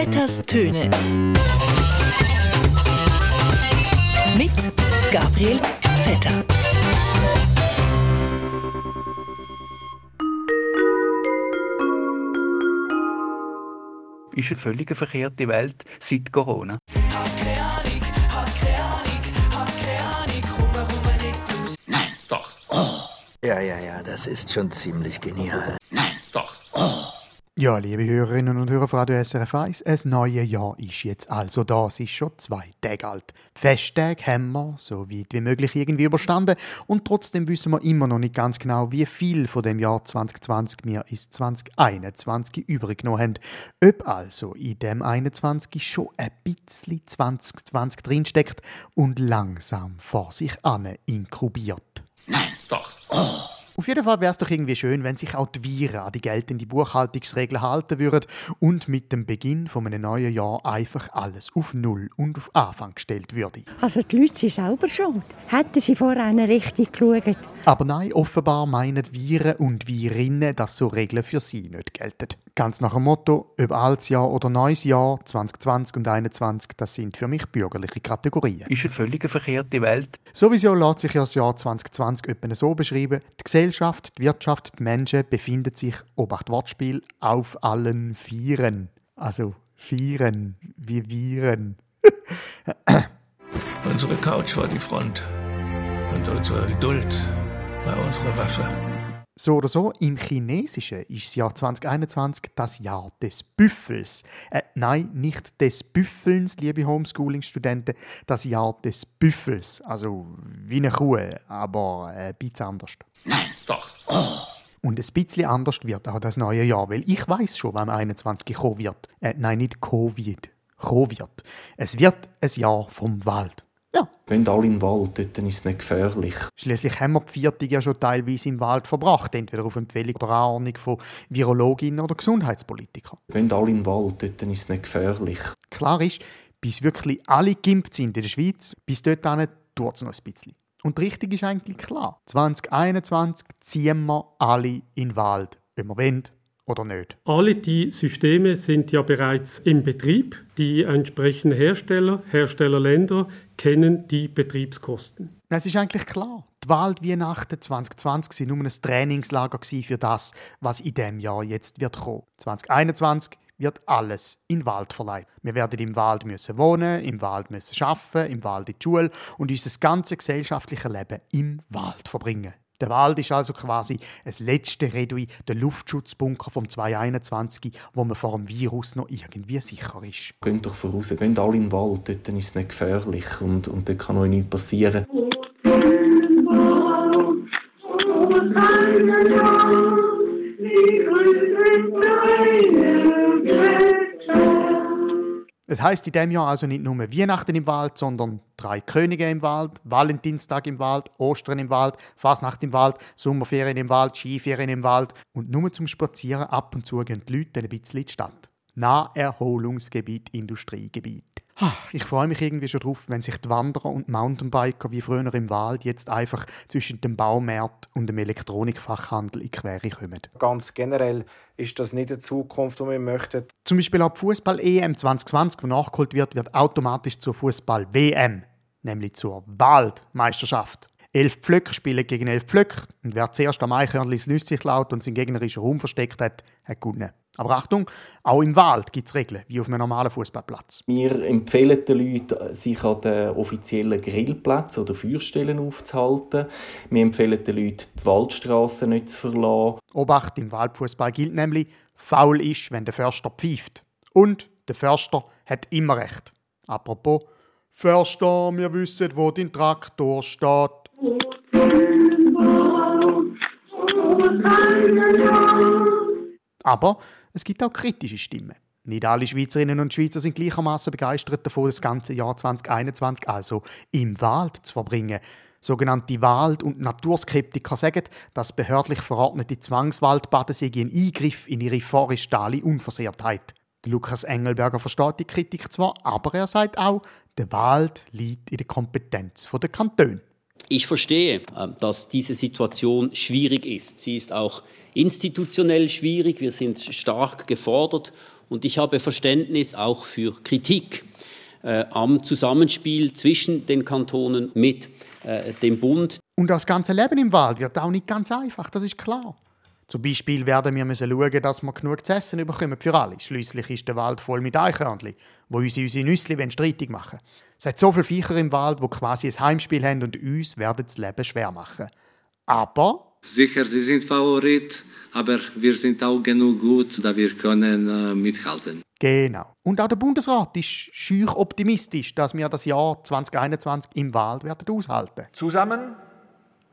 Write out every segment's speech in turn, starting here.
Vetters Töne. Mit Gabriel Vetter. Ist eine völlig verkehrte Welt seit Corona. Nein. Doch. Oh. Ja, ja, ja, das ist schon ziemlich genial. Nein. Ja, liebe Hörerinnen und Hörer von Radio SRF 1, ein neues Jahr ist jetzt also da. Es ist schon zwei Tage alt. Die Festtage haben wir so weit wie möglich irgendwie überstanden und trotzdem wissen wir immer noch nicht ganz genau, wie viel von dem Jahr 2020 wir ins 2021 übrig genommen haben. Ob also in dem 21 schon ein bisschen 2020 drinsteckt und langsam vor sich an inkubiert. Nein, doch. Oh. Auf jeden Fall wäre es doch irgendwie schön, wenn sich auch die Viren an die geltende Buchhaltungsregeln halten würden und mit dem Beginn von einem neuen Jahr einfach alles auf Null und auf Anfang gestellt würde. Also die Leute sind selber schuld. Hätten sie vorher richtig geschaut. Aber nein, offenbar meinen Viren und Virinnen, dass so Regeln für sie nicht gelten. Ganz nach dem Motto, ob altes Jahr oder neues Jahr, 2020 und 2021, das sind für mich bürgerliche Kategorien. Ist eine völlig verkehrte Welt. Sowieso lässt sich ja das Jahr 2020 etwa so beschreiben, die Gesellschaft, die Wirtschaft, die Menschen befinden sich, obacht Wortspiel, auf allen Vieren. Also Vieren, wie Viren. unsere Couch war die Front und unsere Geduld war unsere Waffe. So oder so, im Chinesischen ist das Jahr 2021 das Jahr des Büffels. Äh, nein, nicht des Büffelns, liebe Homeschooling-Studenten, das Jahr des Büffels. Also wie eine Kuh, aber äh, ein bisschen anders. Nein, doch. Oh. Und ein bisschen anders wird auch das neue Jahr, weil ich weiß schon, wann 21 kommen wird. Äh, nein, nicht Covid, kommen wird. Es wird ein Jahr vom Wald. Ja. Gehen alle in den Wald, dort ist es nicht gefährlich. Schließlich haben wir die Viertig ja schon teilweise im Wald verbracht, entweder auf Empfehlung oder Ahnung von Virologinnen oder Gesundheitspolitikern. Gehen alle in den Wald, dort ist es nicht gefährlich. Klar ist, bis wirklich alle geimpft sind in der Schweiz, bis dort tut es noch ein bisschen. Und die Richtung ist eigentlich klar. 2021 ziehen wir alle in den Wald, ob wir wollen oder nicht? Alle die Systeme sind ja bereits im Betrieb. Die entsprechenden Hersteller, Herstellerländer kennen die Betriebskosten. Es ist eigentlich klar. Die Waldweihnachten 2020 waren nur ein Trainingslager für das, was in diesem Jahr jetzt wird kommen. 2021 wird alles in den Wald verleiht. Wir werden im Wald müssen wohnen, im Wald müssen arbeiten, im Wald in die Schule und unser ganzes gesellschaftliches Leben im Wald verbringen. Der Wald ist also quasi das letzte Redui, der Luftschutzbunker vom 2021, wo man vor dem Virus noch irgendwie sicher ist. Geht doch voraus, geht alle in den Wald, dort ist es nicht gefährlich und, und dort kann euch nichts passieren. Es heißt in diesem Jahr also nicht nur Weihnachten im Wald, sondern drei Könige im Wald, Valentinstag im Wald, Ostern im Wald, Fasnacht im Wald, Sommerferien im Wald, Skiferien im Wald. Und nur zum Spazieren ab und zu gehen die Leute ein bisschen in die Stadt. Naherholungsgebiet, Industriegebiet. Ich freue mich irgendwie schon drauf, wenn sich die Wanderer und Mountainbiker wie früher im Wald jetzt einfach zwischen dem Baumarkt und dem Elektronikfachhandel in Quere kommen. Ganz generell ist das nicht die Zukunft, die wir möchten. Zum Beispiel ab Fußball-EM 2020, die nachgeholt wird, wird automatisch zur Fußball-WM, nämlich zur Waldmeisterschaft. Elf Pflöcke spielen gegen elf Pflöcke und wer zuerst am Eichhörnchen das Nüsse sich laut und seinen gegnerischen Raum versteckt hat, hat gewonnen. Aber Achtung, auch im Wald gibt es Regeln, wie auf einem normalen Fußballplatz. Wir empfehlen den Leuten, sich an den offiziellen Grillplätzen oder Feuerstellen aufzuhalten. Wir empfehlen den Leuten, die Waldstraße nicht zu verlassen. Obacht, im Waldfußball gilt nämlich, faul ist, wenn der Förster pfeift. Und der Förster hat immer recht. Apropos, Förster, wir wissen, wo dein Traktor steht. Aber es gibt auch kritische Stimmen. Nicht alle Schweizerinnen und Schweizer sind gleichermaßen begeistert davon, das ganze Jahr 2021 also im Wald zu verbringen. Sogenannte Wald- und Naturskeptiker sagen, dass behördlich verordnete Zwangswaldbaden sei ein Eingriff in ihre forestale Unversehrtheit. Lukas Engelberger versteht die Kritik zwar, aber er sagt auch, der Wald liegt in der Kompetenz der Kantone. Ich verstehe, äh, dass diese Situation schwierig ist. Sie ist auch institutionell schwierig. Wir sind stark gefordert Und ich habe Verständnis auch für Kritik äh, am Zusammenspiel zwischen den Kantonen mit äh, dem Bund. Und das ganze Leben im Wald wird auch nicht ganz einfach, das ist klar. Zum Beispiel werden wir müssen schauen, dass wir genug zu essen bekommen für alle. Schließlich ist der Wald voll mit Eichhörnchen, wo uns unsere Nüsse streitig machen Es hat so viele Viecher im Wald, wo quasi ein Heimspiel haben und uns werden das Leben schwer machen. Aber... Sicher, sie sind Favorit, aber wir sind auch genug gut, da wir können äh, mithalten. Genau. Und auch der Bundesrat ist schüch optimistisch, dass wir das Jahr 2021 im Wald werden aushalten. Zusammen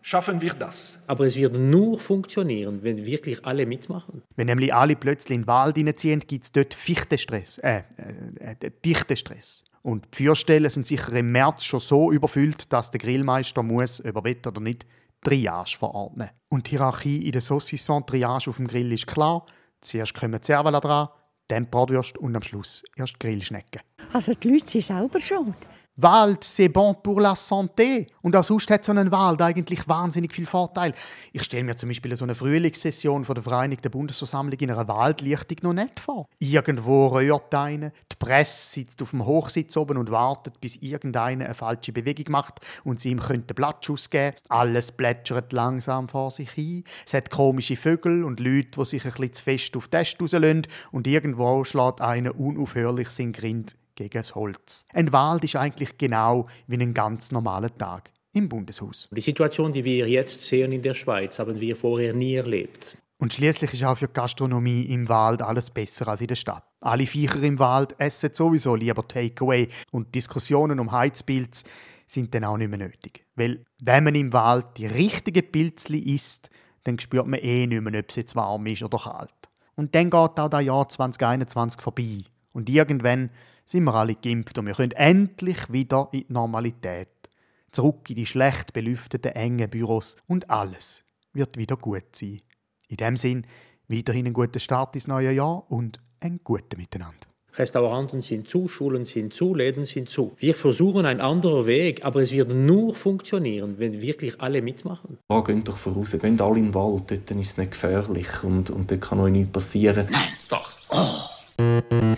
schaffen wir das. Aber es wird nur funktionieren, wenn wirklich alle mitmachen. Wenn nämlich alle plötzlich in den Wald hineinziehen, gibt es dort Fichtenstress, äh, äh, äh, Dichtestress. Und die Feuerstellen sind sicher im März schon so überfüllt, dass der Grillmeister muss, über Wetter oder nicht, Triage verordnen. Und die Hierarchie in der Saucisson-Triage auf dem Grill ist klar. Zuerst kommen die Servala dran, dann Bratwürste und am Schluss erst Grillschnecken. Also die Leute sind selber schuld. Wald, c'est bon pour la santé. Und auch sonst hat so ein Wald eigentlich wahnsinnig viel Vorteil. Ich stelle mir zum Beispiel so eine Frühlingssession von der Vereinigten Bundesversammlung in einer Waldlichtung noch nicht vor. Irgendwo rührt einer, die Presse sitzt auf dem Hochsitz oben und wartet, bis irgendeiner eine falsche Bewegung macht und sie ihm könnte Blattschuss geben. Alles plätschert langsam vor sich hin. Es hat komische Vögel und Leute, die sich ein bisschen zu fest auf die Äste rauslösen und irgendwo schlägt einer unaufhörlich sein Grind gegen das Holz. Ein Wald ist eigentlich genau wie ein ganz normaler Tag im Bundeshaus. Die Situation, die wir jetzt sehen in der Schweiz, haben wir vorher nie erlebt. Und schließlich ist auch für die Gastronomie im Wald alles besser als in der Stadt. Alle Viecher im Wald essen sowieso lieber Takeaway und Diskussionen um Heizpilz sind dann auch nicht mehr nötig. Weil wenn man im Wald die richtigen Pilzli isst, dann spürt man eh nicht mehr, ob es jetzt warm ist oder kalt. Und dann geht auch das Jahr 2021 vorbei. Und irgendwann sind wir alle geimpft und wir können endlich wieder in die Normalität. Zurück in die schlecht belüfteten, engen Büros und alles wird wieder gut sein. In dem Sinn, weiterhin einen guten Start ins neue Jahr und ein gutes Miteinander. Restauranten sind zu, Schulen sind zu, Läden sind zu. Wir versuchen einen anderen Weg, aber es wird nur funktionieren, wenn wirklich alle mitmachen. Ja, geht doch voraus, gehen alle in den Wald, dort ist es nicht gefährlich und, und dort kann euch nichts passieren. Nein, doch.